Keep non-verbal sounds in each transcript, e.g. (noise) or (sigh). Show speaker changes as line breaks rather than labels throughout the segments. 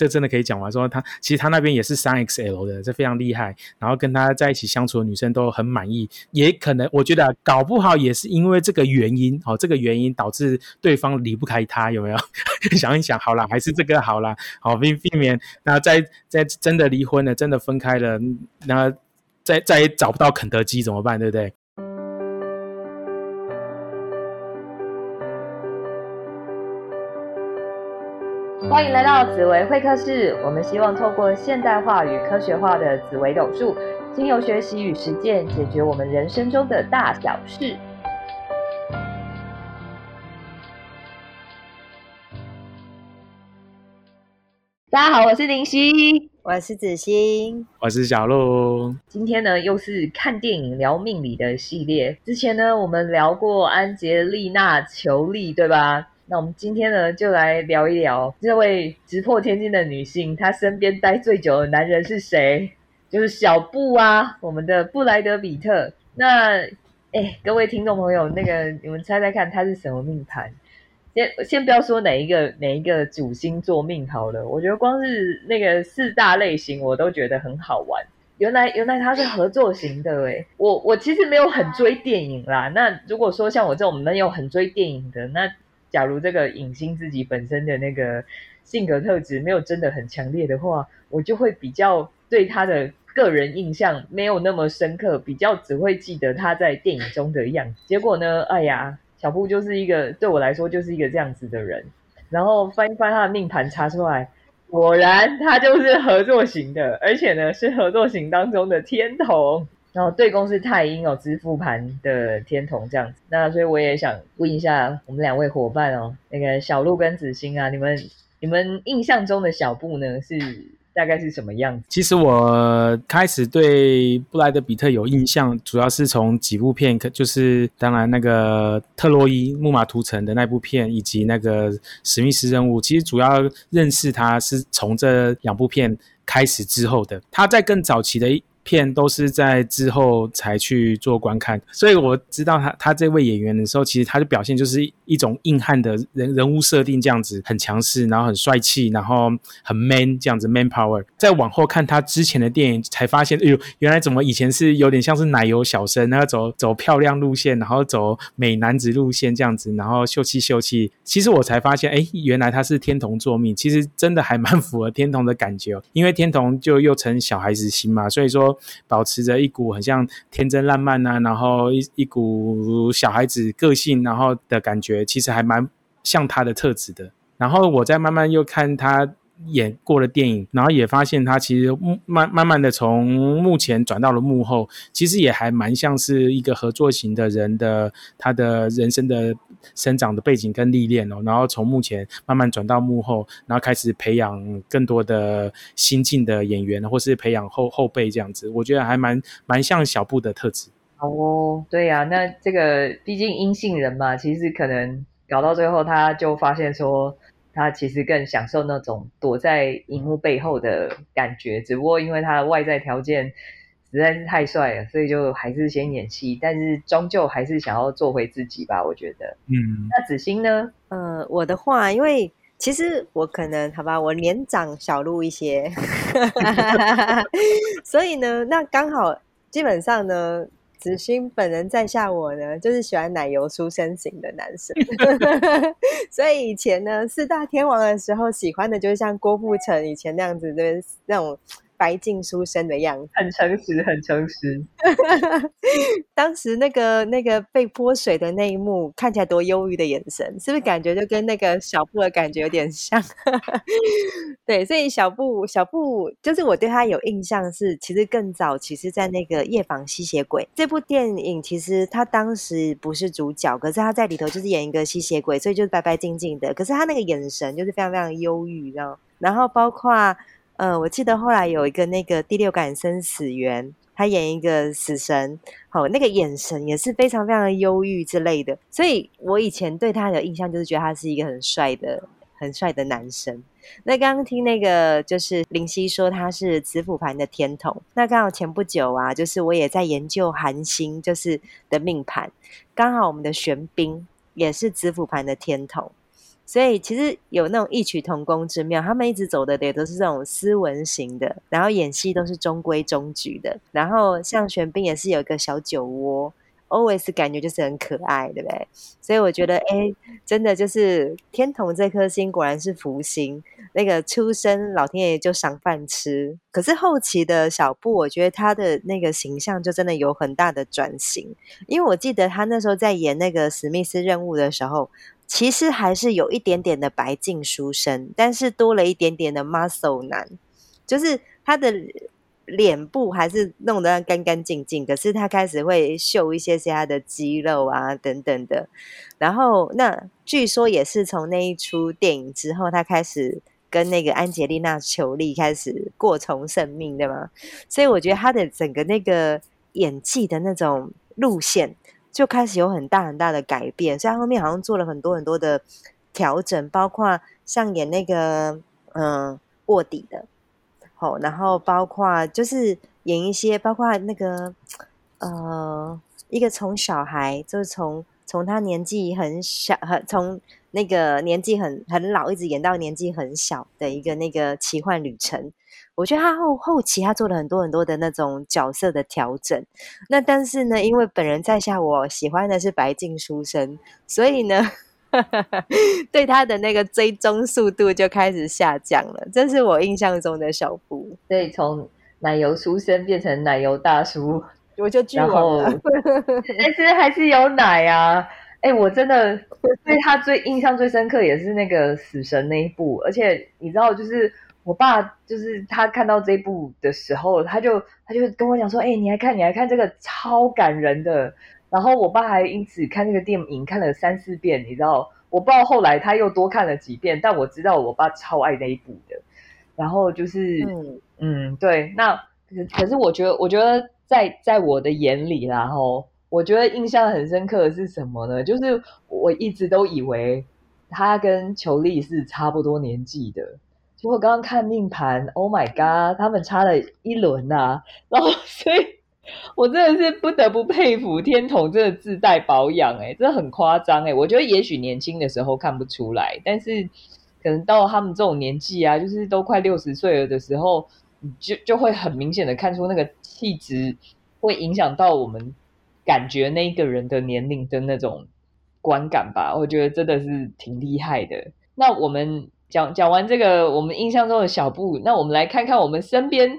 这真的可以讲完。说他其实他那边也是三 XL 的，这非常厉害。然后跟他在一起相处的女生都很满意，也可能我觉得搞不好也是因为这个原因，哦，这个原因导致对方离不开他，有没有？(laughs) 想一想，好了，还是这个好了，好避避免，那再再真的离婚了，真的分开了，那再再也找不到肯德基怎么办？对不对？
欢迎来到紫薇会客室。我们希望透过现代化与科学化的紫薇斗数，经由学习与实践，解决我们人生中的大小事。大家好，我是林夕，
我是子欣，
我是小鹿。
今天呢，又是看电影聊命理的系列。之前呢，我们聊过安杰丽娜·裘丽，对吧？那我们今天呢，就来聊一聊这位直破天惊的女性，她身边待最久的男人是谁？就是小布啊，我们的布莱德比特。那，哎，各位听众朋友，那个你们猜猜看，他是什么命盘？先先不要说哪一个哪一个主星座命好了，我觉得光是那个四大类型，我都觉得很好玩。原来原来他是合作型的哎，我我其实没有很追电影啦。那如果说像我这种没有很追电影的，那假如这个影星自己本身的那个性格特质没有真的很强烈的话，我就会比较对他的个人印象没有那么深刻，比较只会记得他在电影中的样子。结果呢，哎呀，小布就是一个对我来说就是一个这样子的人。然后翻一翻他的命盘查出来，果然他就是合作型的，而且呢是合作型当中的天同。然后对宫是太阴哦，支付盘的天同这样子，那所以我也想问一下我们两位伙伴哦，那个小鹿跟子欣啊，你们你们印象中的小布呢是大概是什么样子？
其实我开始对布莱德比特有印象，主要是从几部片，可就是当然那个特洛伊木马屠城的那部片，以及那个史密斯任务。其实主要认识他是从这两部片开始之后的，他在更早期的。片都是在之后才去做观看，所以我知道他他这位演员的时候，其实他的表现就是一种硬汉的人人物设定，这样子很强势，然后很帅气，然后很 man 这样子 man power。再往后看他之前的电影，才发现，哎呦，原来怎么以前是有点像是奶油小生，然后走走漂亮路线，然后走美男子路线这样子，然后秀气秀气。其实我才发现，哎，原来他是天童作命，其实真的还蛮符合天童的感觉，因为天童就又成小孩子心嘛，所以说。保持着一股很像天真烂漫呐，然后一一股小孩子个性，然后的感觉，其实还蛮像他的特质的。然后我再慢慢又看他。演过了电影，然后也发现他其实慢慢慢的从幕前转到了幕后，其实也还蛮像是一个合作型的人的他的人生的生长的背景跟历练哦，然后从幕前慢慢转到幕后，然后开始培养更多的新进的演员，或是培养后后辈这样子，我觉得还蛮蛮像小布的特质。
哦，对呀，那这个毕竟阴性人嘛，其实可能搞到最后他就发现说。他其实更享受那种躲在荧幕背后的感觉，只不过因为他的外在条件实在是太帅了，所以就还是先演戏，但是终究还是想要做回自己吧。我觉得，
嗯，
那子欣呢？
呃，我的话，因为其实我可能好吧，我年长小鹿一些，(laughs) 所以呢，那刚好基本上呢。子欣本人在下，我呢就是喜欢奶油书生型的男生，(laughs) 所以以前呢四大天王的时候，喜欢的就是像郭富城以前那样子的那种。白净书生的样子，
很诚实，很诚实。(laughs)
当时那个那个被泼水的那一幕，看起来多忧郁的眼神，是不是感觉就跟那个小布的感觉有点像？(laughs) 对，所以小布小布就是我对他有印象是，其实更早，其实，在那个《夜访吸血鬼》这部电影，其实他当时不是主角，可是他在里头就是演一个吸血鬼，所以就是白白净净的，可是他那个眼神就是非常非常忧郁，然后然后包括。呃，我记得后来有一个那个第六感生死缘，他演一个死神，好，那个眼神也是非常非常的忧郁之类的，所以我以前对他的印象就是觉得他是一个很帅的、很帅的男生。那刚刚听那个就是林夕说他是子府盘的天童，那刚好前不久啊，就是我也在研究韩星就是的命盘，刚好我们的玄彬也是子府盘的天童。所以其实有那种异曲同工之妙。他们一直走的也都是这种斯文型的，然后演戏都是中规中矩的。然后像玄彬也是有一个小酒窝。always 感觉就是很可爱，对不对？所以我觉得，哎，真的就是天童这颗星果然是福星，那个出生老天爷就赏饭吃。可是后期的小布，我觉得他的那个形象就真的有很大的转型，因为我记得他那时候在演那个史密斯任务的时候，其实还是有一点点的白净书生，但是多了一点点的 muscle 男，就是他的。脸部还是弄得干干净净，可是他开始会秀一些些他的肌肉啊等等的。然后那据说也是从那一出电影之后，他开始跟那个安吉丽娜·裘丽开始过从甚命，对吗？所以我觉得他的整个那个演技的那种路线就开始有很大很大的改变。所以他后面好像做了很多很多的调整，包括像演那个嗯卧底的。好，然后包括就是演一些，包括那个呃，一个从小孩，就是从从他年纪很小，很从那个年纪很很老，一直演到年纪很小的一个那个奇幻旅程。我觉得他后后期他做了很多很多的那种角色的调整。那但是呢，因为本人在下，我喜欢的是白净书生，所以呢。(laughs) 对他的那个追踪速度就开始下降了，这是我印象中的小布。
对，从奶油书生变成奶油大叔，(laughs)
我就
然后，(laughs) 但是还是有奶啊！哎，我真的对他最印象最深刻也是那个死神那一部，而且你知道，就是我爸，就是他看到这部的时候，他就他就跟我讲说：“哎，你来看，你来看这个超感人的。”然后我爸还因此看那个电影看了三四遍，你知道？我不知道后来他又多看了几遍，但我知道我爸超爱那一部的。然后就是，嗯嗯，对。那可是我觉得，我觉得在在我的眼里，然后我觉得印象很深刻的是什么呢？就是我一直都以为他跟裘丽是差不多年纪的，结果刚刚看命盘，Oh my God，他们差了一轮呐。(laughs) 然后所以。我真的是不得不佩服天童，真的自带保养，哎，真的很夸张，哎，我觉得也许年轻的时候看不出来，但是可能到他们这种年纪啊，就是都快六十岁了的时候，就就会很明显的看出那个气质会影响到我们感觉那一个人的年龄的那种观感吧。我觉得真的是挺厉害的。那我们讲讲完这个我们印象中的小布，那我们来看看我们身边。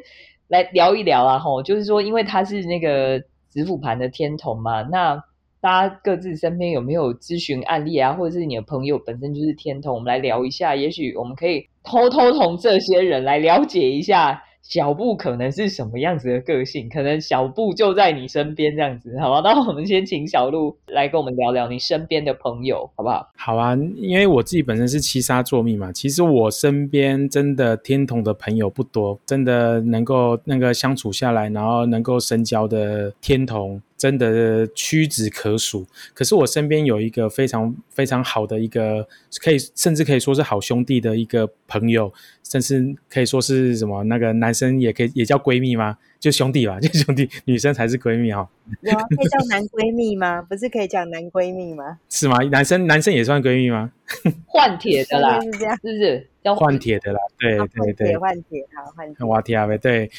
来聊一聊啊，吼，就是说，因为他是那个子府盘的天童嘛，那大家各自身边有没有咨询案例啊，或者是你的朋友本身就是天童，我们来聊一下，也许我们可以偷偷从这些人来了解一下。小布可能是什么样子的个性？可能小布就在你身边这样子，好吧？那我们先请小鹿来跟我们聊聊你身边的朋友，好不好？
好啊，因为我自己本身是七杀作命嘛，其实我身边真的天童的朋友不多，真的能够那个相处下来，然后能够深交的天童。真的屈指可数，可是我身边有一个非常非常好的一个，可以甚至可以说是好兄弟的一个朋友，甚至可以说是什么那个男生也可以也叫闺蜜吗？就兄弟吧，(laughs) 就兄弟，女生才是闺蜜哈。
有可以叫男闺蜜吗？不是可以讲男闺蜜吗？
是吗？男生男生也算闺蜜吗？(laughs)
换铁的啦，
是这样，
是不是？要
换铁的啦，对对对，
换铁好换铁。
瓦提亚呗，对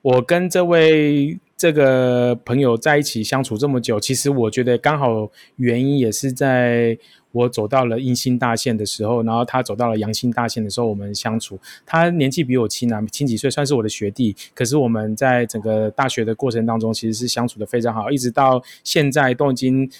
我跟这位。这个朋友在一起相处这么久，其实我觉得刚好原因也是在我走到了阴性大限的时候，然后他走到了阳性大限的时候，我们相处。他年纪比我轻啊，轻几岁，算是我的学弟。可是我们在整个大学的过程当中，其实是相处的非常好，一直到现在都已经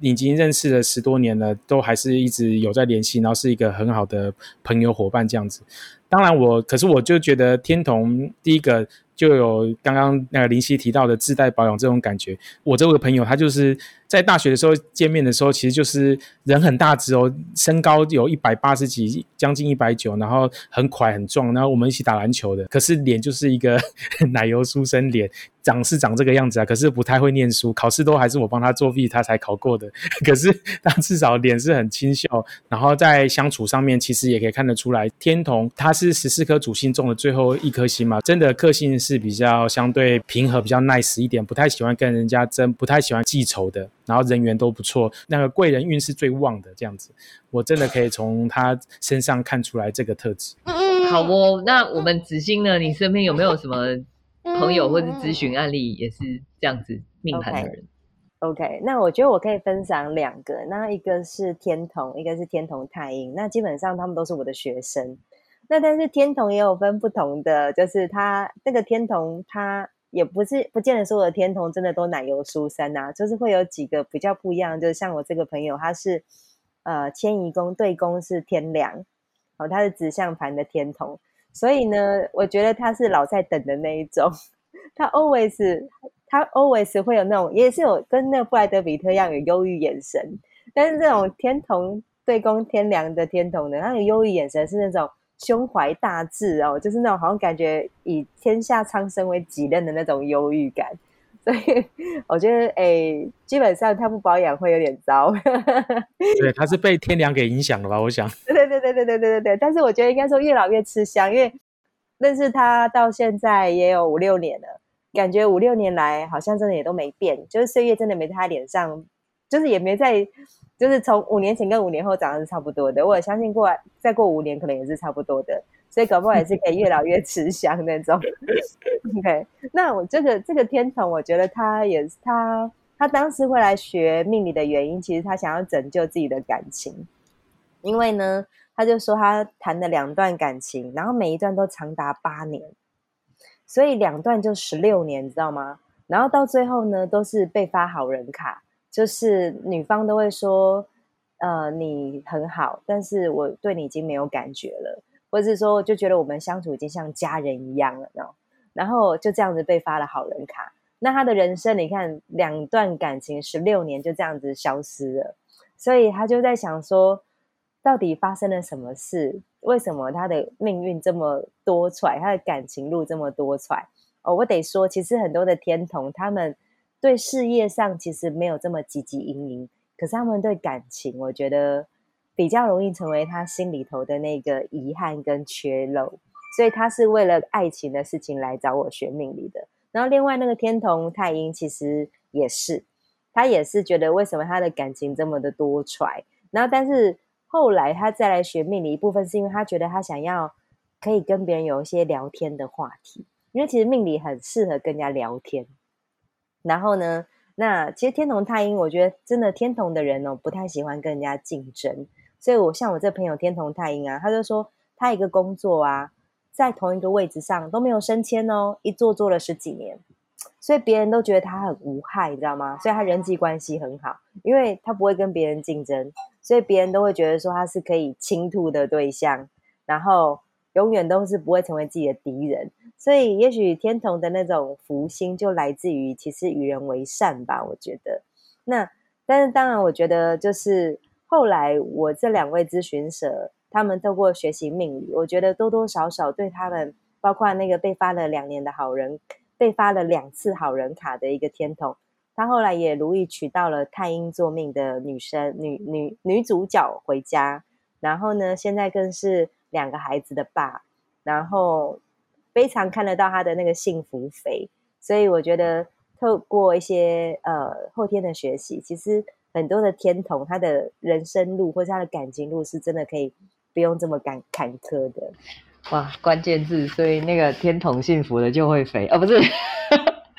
已经认识了十多年了，都还是一直有在联系，然后是一个很好的朋友伙伴这样子。当然我，可是我就觉得天童第一个。就有刚刚那个林夕提到的自带保养这种感觉。我这位朋友，他就是在大学的时候见面的时候，其实就是人很大只哦，身高有一百八十几，将近一百九，然后很快很壮，然后我们一起打篮球的。可是脸就是一个 (laughs) 奶油书生脸，长是长这个样子啊，可是不太会念书，考试都还是我帮他作弊，他才考过的。(laughs) 可是他至少脸是很清秀，然后在相处上面，其实也可以看得出来，天童他是十四颗主星中的最后一颗星嘛，真的个性是。是比较相对平和、比较 nice 一点，不太喜欢跟人家争，不太喜欢记仇的。然后人缘都不错，那个贵人运是最旺的这样子。我真的可以从他身上看出来这个特质。
好哦，那我们子欣呢？你身边有没有什么朋友或者咨询案例也是这样子命盘的人
？OK，那我觉得我可以分享两个，那一个是天童，一个是天童太阴。那基本上他们都是我的学生。那但是天童也有分不同的，就是他那个天童，他也不是不见得所有的天同真的都奶油书生呐、就是会有几个比较不一样。就是像我这个朋友，他是呃迁移宫对宫是天梁，哦，他是指向盘的天同，所以呢，我觉得他是老在等的那一种，(laughs) 他 always 他 always 会有那种，也是有跟那个布莱德比特一样有忧郁眼神，但是这种天同对宫天梁的天同呢，他的忧郁眼神是那种胸怀大志哦，就是那种好像感觉以天下苍生为己任的那种忧郁感。所以我觉得，哎，基本上他不保养会有点糟。
对，(laughs) 他是被天良给影响了吧？我想。
对对对对对对对对对。但是我觉得应该说越老越吃香，因为认识他到现在也有五六年了，感觉五六年来好像真的也都没变，就是岁月真的没在他脸上，就是也没在，就是从五年前跟五年后长得是差不多的。我也相信过再过五年可能也是差不多的，所以搞不好也是可以越老越吃香那种。(laughs) OK，那我这个这个天童，我觉得他也是他他当时会来学命理的原因，其实他想要拯救自己的感情，因为呢，他就说他谈了两段感情，然后每一段都长达八年，所以两段就十六年，你知道吗？然后到最后呢，都是被发好人卡，就是女方都会说，呃，你很好，但是我对你已经没有感觉了，或者是说就觉得我们相处已经像家人一样了，然后然后就这样子被发了好人卡。那他的人生，你看两段感情十六年就这样子消失了，所以他就在想说，到底发生了什么事？为什么他的命运这么多舛，他的感情路这么多舛？哦，我得说，其实很多的天童，他们对事业上其实没有这么汲汲营营，可是他们对感情，我觉得比较容易成为他心里头的那个遗憾跟缺漏，所以他是为了爱情的事情来找我学命理的。然后另外那个天童太阴其实也是，他也是觉得为什么他的感情这么的多舛，然后但是后来他再来学命理，一部分是因为他觉得他想要可以跟别人有一些聊天的话题，因为其实命理很适合跟人家聊天。然后呢，那其实天同太阴，我觉得真的天同的人哦，不太喜欢跟人家竞争，所以我像我这朋友天同太阴啊，他就说他一个工作啊。在同一个位置上都没有升迁哦，一做做了十几年，所以别人都觉得他很无害，你知道吗？所以他人际关系很好，因为他不会跟别人竞争，所以别人都会觉得说他是可以倾吐的对象，然后永远都是不会成为自己的敌人。所以也许天童的那种福星就来自于其实与人为善吧，我觉得。那但是当然，我觉得就是后来我这两位咨询者。他们透过学习命理，我觉得多多少少对他们，包括那个被发了两年的好人，被发了两次好人卡的一个天童，他后来也如意娶到了太阴座命的女生女女女主角回家，然后呢，现在更是两个孩子的爸，然后非常看得到他的那个幸福肥，所以我觉得透过一些呃后天的学习，其实很多的天童他的人生路或者他的感情路是真的可以。不用这么坎坎坷的，
哇！关键字，所以那个天童幸福的就会肥，哦，不是，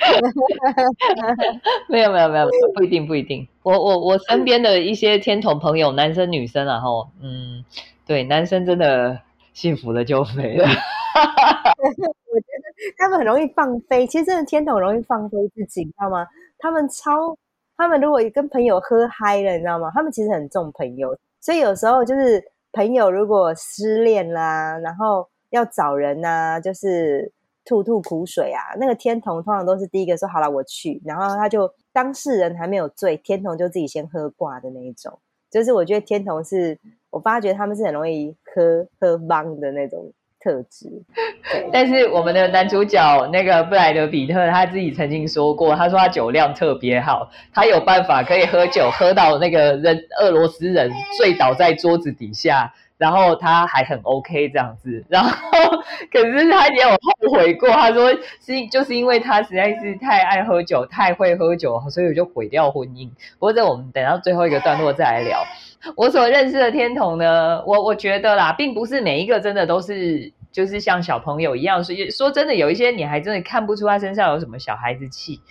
(laughs) 没有没有没有，不一定不一定。我我我身边的一些天童朋友，男生女生，然后嗯，对，男生真的幸福了就肥了。(laughs)
我觉得他们很容易放飞，其实真的天童容易放飞自己，你知道吗？他们超，他们如果跟朋友喝嗨了，你知道吗？他们其实很重朋友，所以有时候就是。朋友如果失恋啦，然后要找人呐、啊，就是吐吐苦水啊。那个天童通常都是第一个说好了我去，然后他就当事人还没有醉，天童就自己先喝挂的那一种。就是我觉得天童是我发觉他们是很容易喝喝帮的那种特质。
但是我们的男主角那个布莱德比特他自己曾经说过，他说他酒量特别好，他有办法可以喝酒喝到那个人俄罗斯人醉倒在桌子底下，然后他还很 OK 这样子，然后可是他也有后悔过，他说是就是因为他实在是太爱喝酒，太会喝酒，所以我就毁掉婚姻。不过这我们等到最后一个段落再来聊。我所认识的天童呢，我我觉得啦，并不是每一个真的都是就是像小朋友一样，所以说真的有一些你还真的看不出他身上有什么小孩子气。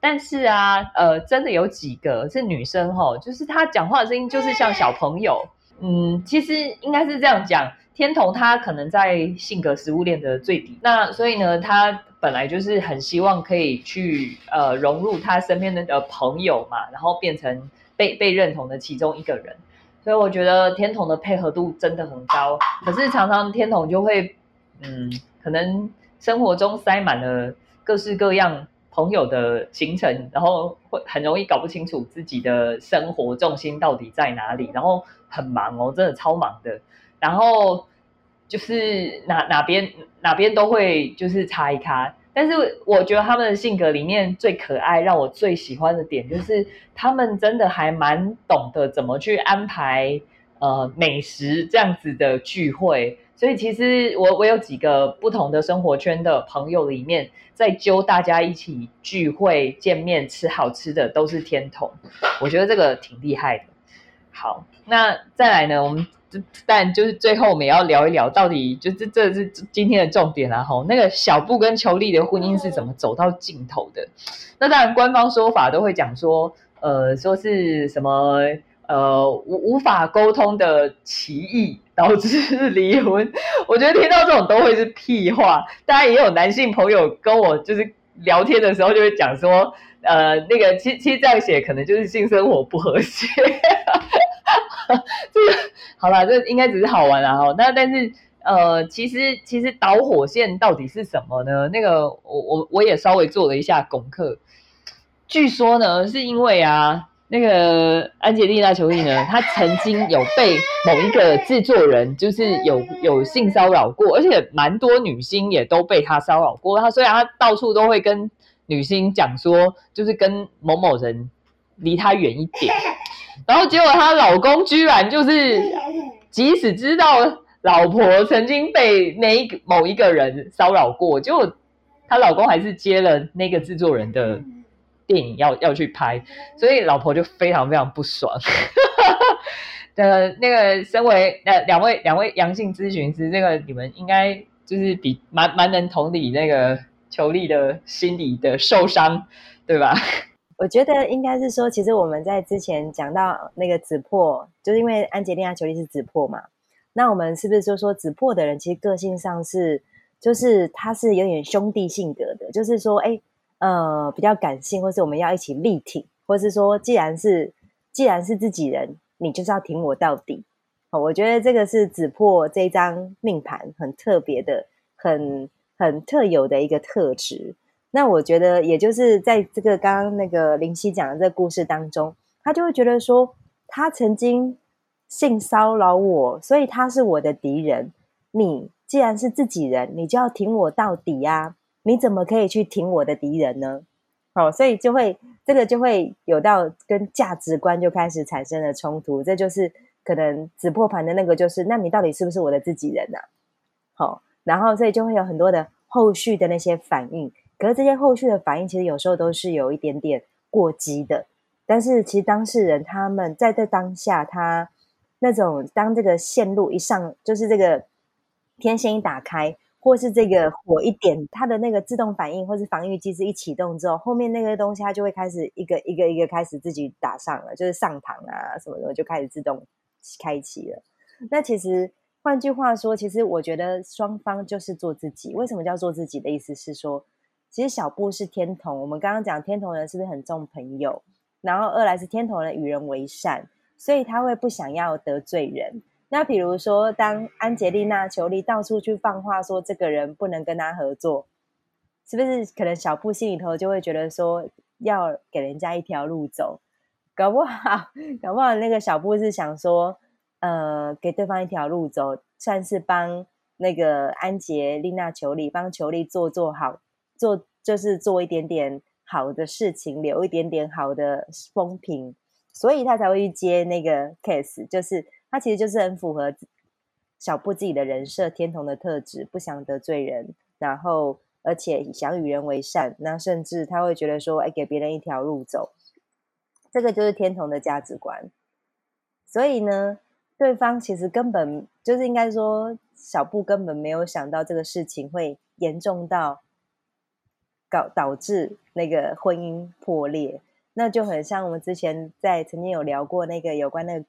但是啊，呃，真的有几个是女生吼，就是她讲话的声音就是像小朋友。嗯，其实应该是这样讲，天童他可能在性格食物链的最底，那所以呢，他本来就是很希望可以去呃融入他身边的呃朋友嘛，然后变成被被认同的其中一个人。所以我觉得天童的配合度真的很高，可是常常天童就会嗯，可能生活中塞满了各式各样。朋友的行程，然后会很容易搞不清楚自己的生活重心到底在哪里，然后很忙哦，真的超忙的。然后就是哪哪边哪边都会就是插一卡，但是我觉得他们的性格里面最可爱，让我最喜欢的点就是他们真的还蛮懂得怎么去安排呃美食这样子的聚会。所以其实我我有几个不同的生活圈的朋友里面，在揪大家一起聚会见面吃好吃的都是天童，我觉得这个挺厉害的。好，那再来呢，我们但就是最后我们也要聊一聊，到底就是这是今天的重点啊吼，那个小布跟裘丽的婚姻是怎么走到尽头的？那当然官方说法都会讲说，呃，说是什么。呃，无无法沟通的歧义导致 (laughs) 离婚，我觉得听到这种都会是屁话。当然也有男性朋友跟我就是聊天的时候就会讲说，呃，那个其其实这样写可能就是性生活不和谐。(laughs) 这 (laughs) 个好了，这应该只是好玩啊哈。那但是呃，其实其实导火线到底是什么呢？那个我我我也稍微做了一下功课，据说呢是因为啊。那个安吉丽娜·裘丽呢？她曾经有被某一个制作人，就是有有性骚扰过，而且蛮多女星也都被她骚扰过。她虽然她到处都会跟女星讲说，就是跟某某人离她远一点，然后结果她老公居然就是，即使知道老婆曾经被那一个某一个人骚扰过，结果她老公还是接了那个制作人的。电影要要去拍，所以老婆就非常非常不爽。(laughs) 呃那个，身为呃两位两位阳性咨询师，这个你们应该就是比蛮蛮能同理那个裘丽的心理的受伤，对吧？
我觉得应该是说，其实我们在之前讲到那个子破，就是因为安吉丽娜·裘丽是子破嘛，那我们是不是就说子破的人其实个性上是，就是他是有点兄弟性格的，就是说，哎。呃，比较感性，或是我们要一起力挺，或是说，既然是既然是自己人，你就是要挺我到底。哦，我觉得这个是子破这张命盘很特别的、很很特有的一个特质。那我觉得，也就是在这个刚刚那个林夕讲的这个故事当中，他就会觉得说，他曾经性骚扰我，所以他是我的敌人。你既然是自己人，你就要挺我到底呀。你怎么可以去挺我的敌人呢？好，所以就会这个就会有到跟价值观就开始产生了冲突，这就是可能子破盘的那个，就是那你到底是不是我的自己人呢？好，然后所以就会有很多的后续的那些反应，可是这些后续的反应其实有时候都是有一点点过激的，但是其实当事人他们在这当下，他那种当这个线路一上，就是这个天线一打开。或是这个火一点，它的那个自动反应或是防御机制一启动之后，后面那个东西它就会开始一个一个一个开始自己打上了，就是上膛啊什么的就开始自动开启了。那其实换句话说，其实我觉得双方就是做自己。为什么叫做自己的意思是说，其实小布是天童，我们刚刚讲天童人是不是很重朋友？然后二来是天童人与人为善，所以他会不想要得罪人。那比如说，当安杰丽娜·裘丽到处去放话说这个人不能跟他合作，是不是可能小布心里头就会觉得说要给人家一条路走？搞不好，搞不好那个小布是想说，呃，给对方一条路走，算是帮那个安杰丽娜·裘丽帮裘丽做做好，做就是做一点点好的事情，留一点点好的风评，所以他才会去接那个 case，就是。他其实就是很符合小布自己的人设，天童的特质，不想得罪人，然后而且想与人为善，那甚至他会觉得说，哎，给别人一条路走，这个就是天童的价值观。所以呢，对方其实根本就是应该说，小布根本没有想到这个事情会严重到搞导致那个婚姻破裂，那就很像我们之前在曾经有聊过那个有关那个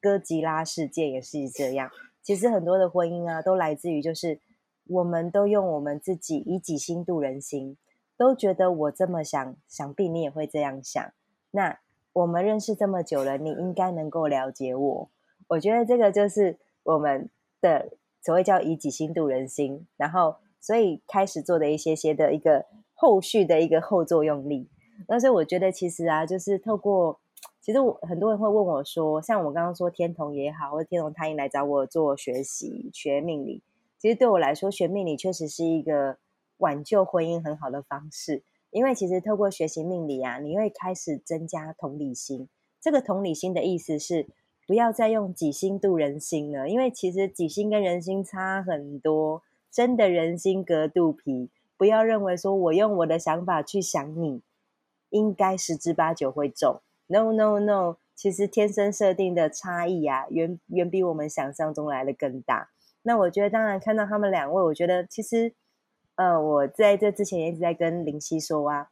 哥吉拉事件，也是这样。其实很多的婚姻啊，都来自于就是我们都用我们自己以己心度人心，都觉得我这么想，想必你也会这样想。那我们认识这么久了，你应该能够了解我。我觉得这个就是我们的所谓叫以己心度人心，然后所以开始做的一些些的一个后续的一个后作用力。那所以我觉得其实啊，就是透过。其实我很多人会问我说，像我刚刚说天童也好，或者天童他应来找我做学习学命理。其实对我来说，学命理确实是一个挽救婚姻很好的方式。因为其实透过学习命理啊，你会开始增加同理心。这个同理心的意思是，不要再用己心度人心了。因为其实己心跟人心差很多，真的人心隔肚皮。不要认为说我用我的想法去想你，应该十之八九会中。No no no，其实天生设定的差异啊，远远比我们想象中来的更大。那我觉得，当然看到他们两位，我觉得其实，呃，我在这之前也一直在跟林夕说啊，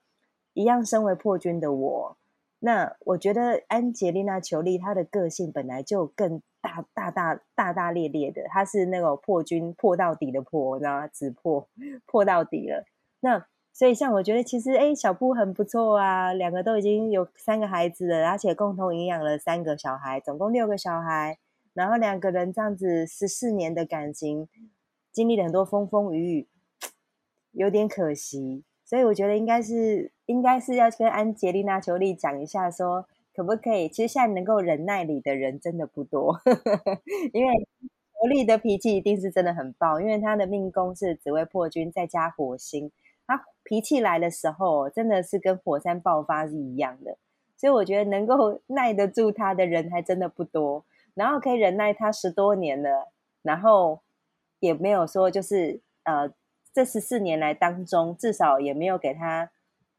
一样身为破军的我，那我觉得安杰丽娜·裘丽她的个性本来就更大大大大大咧咧的，她是那个破军破到底的破，知道吗？只破破到底了。那所以，像我觉得其实，哎，小布很不错啊，两个都已经有三个孩子了，而且共同营养了三个小孩，总共六个小孩。然后两个人这样子十四年的感情，经历了很多风风雨雨，(tsk) 有点可惜。所以我觉得应该是，应该是要跟安杰丽娜·裘丽讲一下，说可不可以？其实现在能够忍耐你的人真的不多，(laughs) 因为裘莉的脾气一定是真的很暴，因为她的命宫是紫薇破军再加火星。他脾气来的时候，真的是跟火山爆发是一样的，所以我觉得能够 (laughs) 耐得住他的人还真的不多。然后可以忍耐他十多年了，然后也没有说就是呃，这十四年来当中，至少也没有给他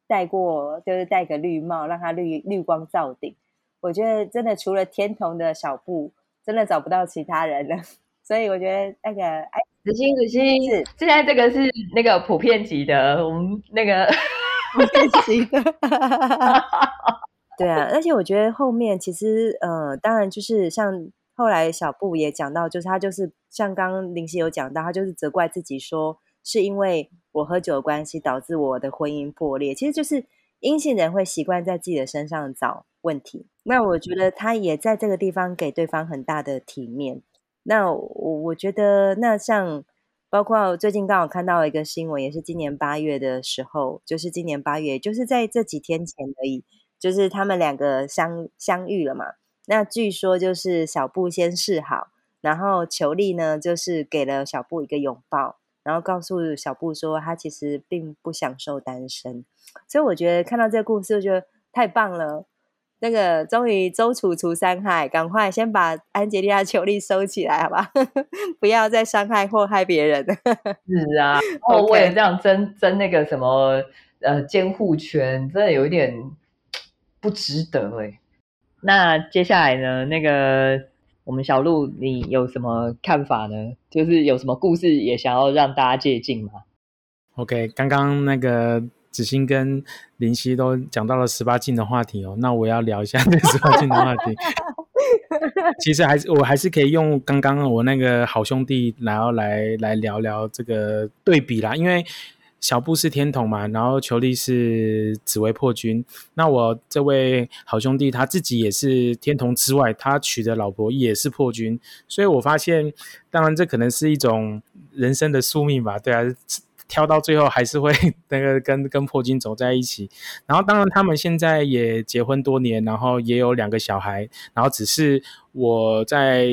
戴过，就是戴个绿帽，让他绿绿光照顶。我觉得真的除了天童的小布，真的找不到其他人了。(laughs) 所以我觉得那个哎，
子欣子欣现在这个是那个普遍级的，我们那个
普遍级的，(laughs) 对啊。而且我觉得后面其实呃，当然就是像后来小布也讲到，就是他就是像刚刚林夕有讲到，他就是责怪自己说是因为我喝酒的关系导致我的婚姻破裂。其实就是阴性人会习惯在自己的身上找问题。那我觉得他也在这个地方给对方很大的体面。那我我觉得，那像包括最近刚好看到一个新闻，也是今年八月的时候，就是今年八月，就是在这几天前而已，就是他们两个相相遇了嘛。那据说就是小布先示好，然后裘丽呢就是给了小布一个拥抱，然后告诉小布说他其实并不享受单身。所以我觉得看到这个故事，我觉得太棒了。那个终于周楚除三害，赶快先把安吉丽亚·裘丽收起来，好吧？(laughs) 不要再伤害祸害别人。
是啊，哦，为了这样争争那个什么呃监护权，真的有一点不值得哎。那接下来呢？那个我们小鹿，你有什么看法呢？就是有什么故事也想要让大家借鉴吗
？OK，刚刚那个。子欣跟林夕都讲到了十八禁的话题哦，那我要聊一下 (laughs) 这十八禁的话题。其实还是我还是可以用刚刚我那个好兄弟，然后来来聊聊这个对比啦。因为小布是天童嘛，然后裘力是紫薇破军。那我这位好兄弟他自己也是天童之外，他娶的老婆也是破军，所以我发现，当然这可能是一种人生的宿命吧。对啊。挑到最后还是会 (laughs) 那个跟跟破军走在一起，然后当然他们现在也结婚多年，然后也有两个小孩，然后只是我在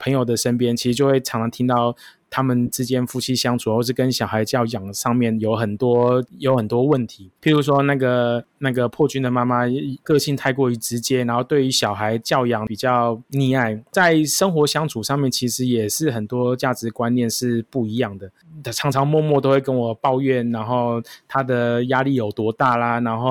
朋友的身边，其实就会常常听到他们之间夫妻相处，或是跟小孩教养上面有很多有很多问题。譬如说，那个那个破军的妈妈个性太过于直接，然后对于小孩教养比较溺爱，在生活相处上面，其实也是很多价值观念是不一样的。他常常默默都会跟我抱怨，然后他的压力有多大啦，然后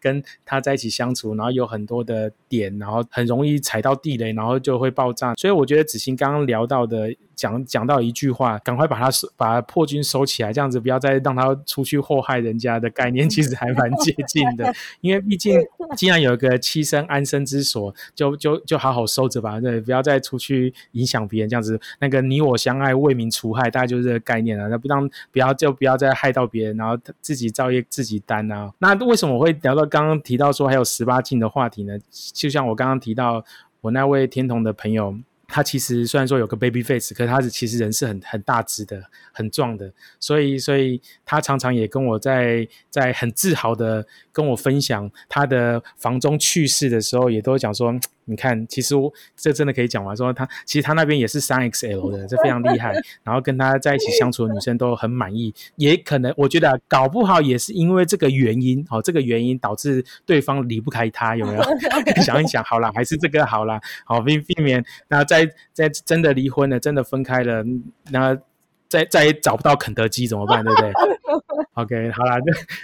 跟他在一起相处，然后有很多的点，然后很容易踩到地雷，然后就会爆炸。所以我觉得子欣刚刚聊到的。讲讲到一句话，赶快把他收，把破军收起来，这样子不要再让他出去祸害人家的概念，其实还蛮接近的。(laughs) 因为毕竟既然有一个栖身安身之所，就就就好好收着吧，对，不要再出去影响别人，这样子那个你我相爱，为民除害，大概就是这个概念了。那不让不要就不要再害到别人，然后自己造业自己担啊。那为什么我会聊到刚刚提到说还有十八禁的话题呢？就像我刚刚提到我那位天童的朋友。他其实虽然说有个 baby face，可是他是其实人是很很大只的、很壮的，所以所以他常常也跟我在在很自豪的跟我分享他的房中趣事的时候，也都讲说。你看，其实我这真的可以讲完，说他其实他那边也是三 XL 的，这非常厉害。(laughs) 然后跟他在一起相处的女生都很满意，也可能我觉得搞不好也是因为这个原因，哦，这个原因导致对方离不开他，有没有？(laughs) (laughs) 想一想，好啦，还是这个好啦，好避避免，那在在真的离婚了，真的分开了，那。再再也找不到肯德基怎么办？对不对？(laughs) OK，好啦，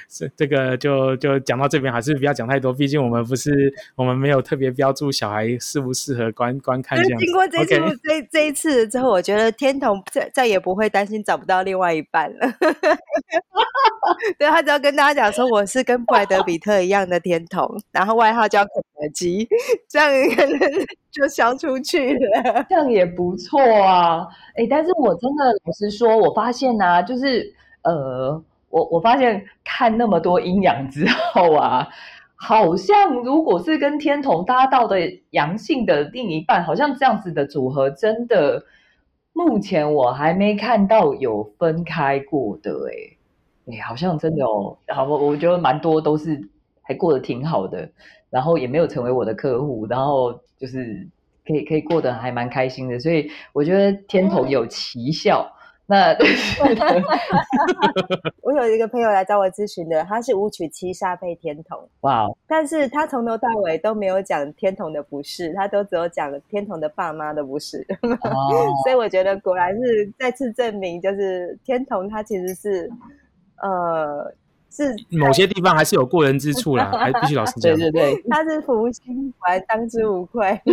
这这个就就讲到这边，还是不要讲太多。毕竟我们不是我们没有特别标注小孩适不适合观观看这样。
经过这次这这一次之后，我觉得天童再再也不会担心找不到另外一半了。(laughs) 对他只要跟大家讲说我是跟布莱德比特一样的天童，然后外号叫肯德基，这样可能就消出去了。(laughs)
这样也不错啊。哎，但是我真的老实说，我发现呢，就是呃，我我发现看那么多阴阳之后啊，好像如果是跟天同搭到的阳性的另一半，好像这样子的组合，真的目前我还没看到有分开过的。哎，哎，好像真的哦，好，我我觉得蛮多都是还过得挺好的，然后也没有成为我的客户，然后就是。可以可以过得还蛮开心的，所以我觉得天童有奇效。那 (laughs) (laughs)
我有一个朋友来找我咨询的，他是舞曲七杀配天童，哇！但是他从头到尾都没有讲天童的不是，他都只有讲天童的爸妈的不是。(laughs) 所以我觉得果然是再次证明，就是天童他其实是呃。是
某些地方还是有过人之处啦，还必须老实讲。
对 (laughs) 对对，(laughs)
他是福星我还当之无愧。(laughs)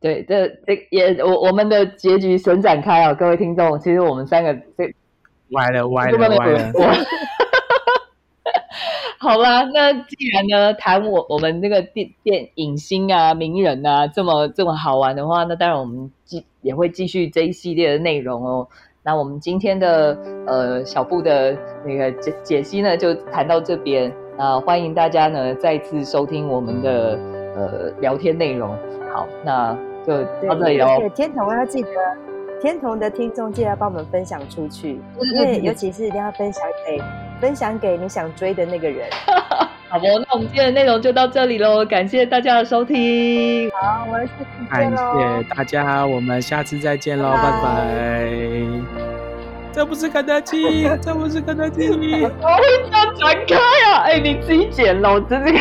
对，这这也我我们的结局神展开啊，各位听众，其实我们三个这
歪了歪了歪了。
好吧，那既然呢谈我我们那个电电影星啊名人啊这么这么好玩的话，那当然我们继也会继续这一系列的内容哦。那我们今天的呃小布的那个解解析呢，就谈到这边。那欢迎大家呢再次收听我们的呃聊天内容。好，那就到这里喽。
天童要记得，天童的听众记得帮我们分享出去，因为尤其是一定要分享给分享给你想追的那个人。(laughs)
好不，那我们今天的内容就到这里喽，感谢大家的收听。
好，我们下次见。
感谢大家，我们下次再见喽，拜拜。这不是肯德基，(laughs) 这不是肯德基。我
会这样转开啊！哎，你自己剪喽，这个。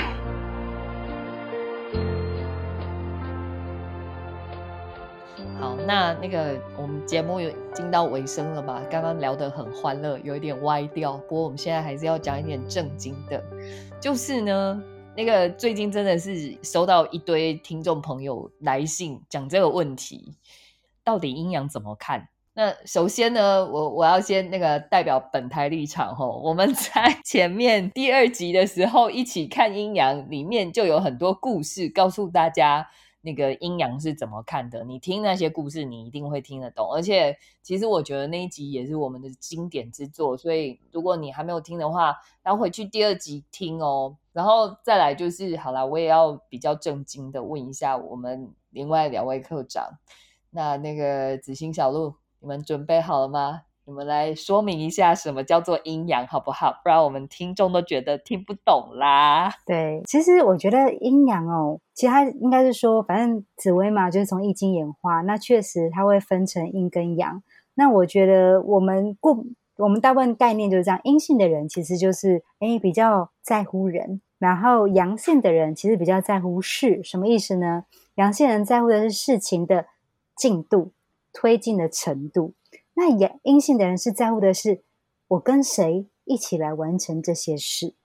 那那个我们节目有进到尾声了嘛？刚刚聊得很欢乐，有一点歪掉，不过我们现在还是要讲一点正经的。就是呢，那个最近真的是收到一堆听众朋友来信讲这个问题，到底阴阳怎么看？那首先呢，我我要先那个代表本台立场吼，我们在前面第二集的时候一起看阴阳，里面就有很多故事告诉大家。那个阴阳是怎么看的？你听那些故事，你一定会听得懂。而且，其实我觉得那一集也是我们的经典之作，所以如果你还没有听的话，要回去第二集听哦。然后再来就是，好啦，我也要比较正经的问一下我们另外两位课长，那那个紫星小鹿，你们准备好了吗？你们来说明一下什么叫做阴阳，好不好？不然我们听众都觉得听不懂啦。
对，其实我觉得阴阳哦，其实它应该是说，反正紫薇嘛，就是从易经演化，那确实它会分成阴跟阳。那我觉得我们过我们大部分概念就是这样，阴性的人其实就是哎比较在乎人，然后阳性的人其实比较在乎事。什么意思呢？阳性人在乎的是事情的进度、推进的程度。那阳阴性的人是在乎的是我跟谁一起来完成这些事，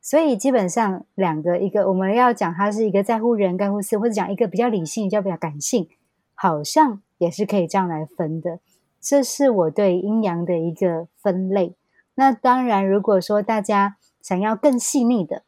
所以基本上两个一个我们要讲他是一个在乎人、在乎事，或者讲一个比较理性、比较比较感性，好像也是可以这样来分的。这是我对阴阳的一个分类。那当然，如果说大家想要更细腻的，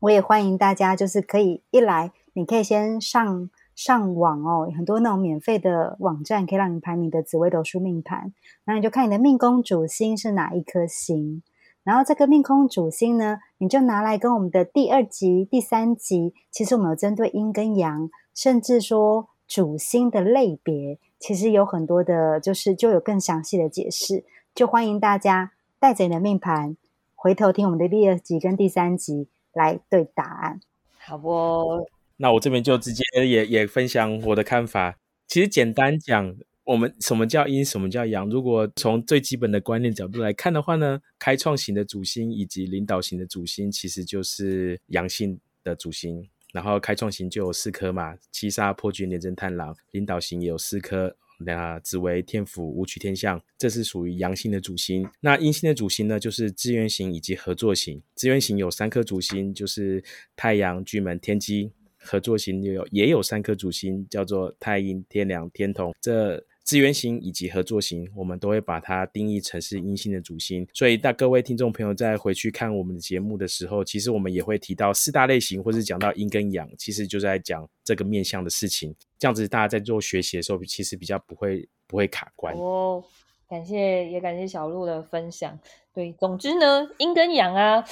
我也欢迎大家就是可以一来，你可以先上。上网哦，很多那种免费的网站可以让你排你的紫微斗数命盘，那你就看你的命宫主星是哪一颗星，然后这个命宫主星呢，你就拿来跟我们的第二集、第三集，其实我们有针对阴跟阳，甚至说主星的类别，其实有很多的，就是就有更详细的解释，就欢迎大家带着你的命盘回头听我们的第二集跟第三集来对答案，
好不？
那我这边就直接也也分享我的看法。其实简单讲，我们什么叫阴，什么叫阳？如果从最基本的观念角度来看的话呢，开创型的主星以及领导型的主星，其实就是阳性的主星。然后开创型就有四颗嘛，七杀、破军、廉贞、探狼；领导型也有四颗，那紫薇、天府、武曲、天象，这是属于阳性的主星。那阴性的主星呢，就是资源型以及合作型。资源型有三颗主星，就是太阳、巨门、天机。合作型也有也有三颗主星，叫做太阴、天梁、天同。这资源型以及合作型，我们都会把它定义成是阴性的主星。所以，大各位听众朋友在回去看我们的节目的时候，其实我们也会提到四大类型，或是讲到阴跟阳，其实就在讲这个面向的事情。这样子，大家在做学习的时候，其实比较不会不会卡关。
哦，感谢也感谢小鹿的分享。对，总之呢，阴跟阳啊，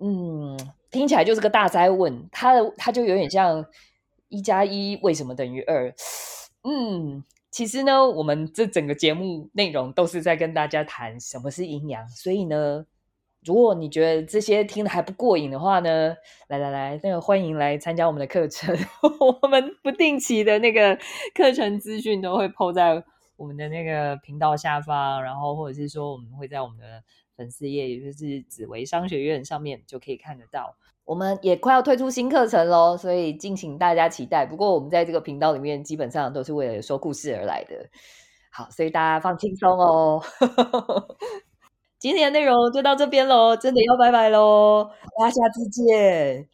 嗯。听起来就是个大灾问，它的它就有点像一加一为什么等于二？嗯，其实呢，我们这整个节目内容都是在跟大家谈什么是阴阳，所以呢，如果你觉得这些听的还不过瘾的话呢，来来来，那个欢迎来参加我们的课程，(laughs) 我们不定期的那个课程资讯都会抛在我们的那个频道下方，然后或者是说我们会在我们的。粉丝页，也就是紫薇商学院上面就可以看得到。我们也快要推出新课程喽，所以敬请大家期待。不过我们在这个频道里面，基本上都是为了说故事而来的。好，所以大家放轻松哦。(laughs) 今天的内容就到这边喽，真的要拜拜喽，大家下次见。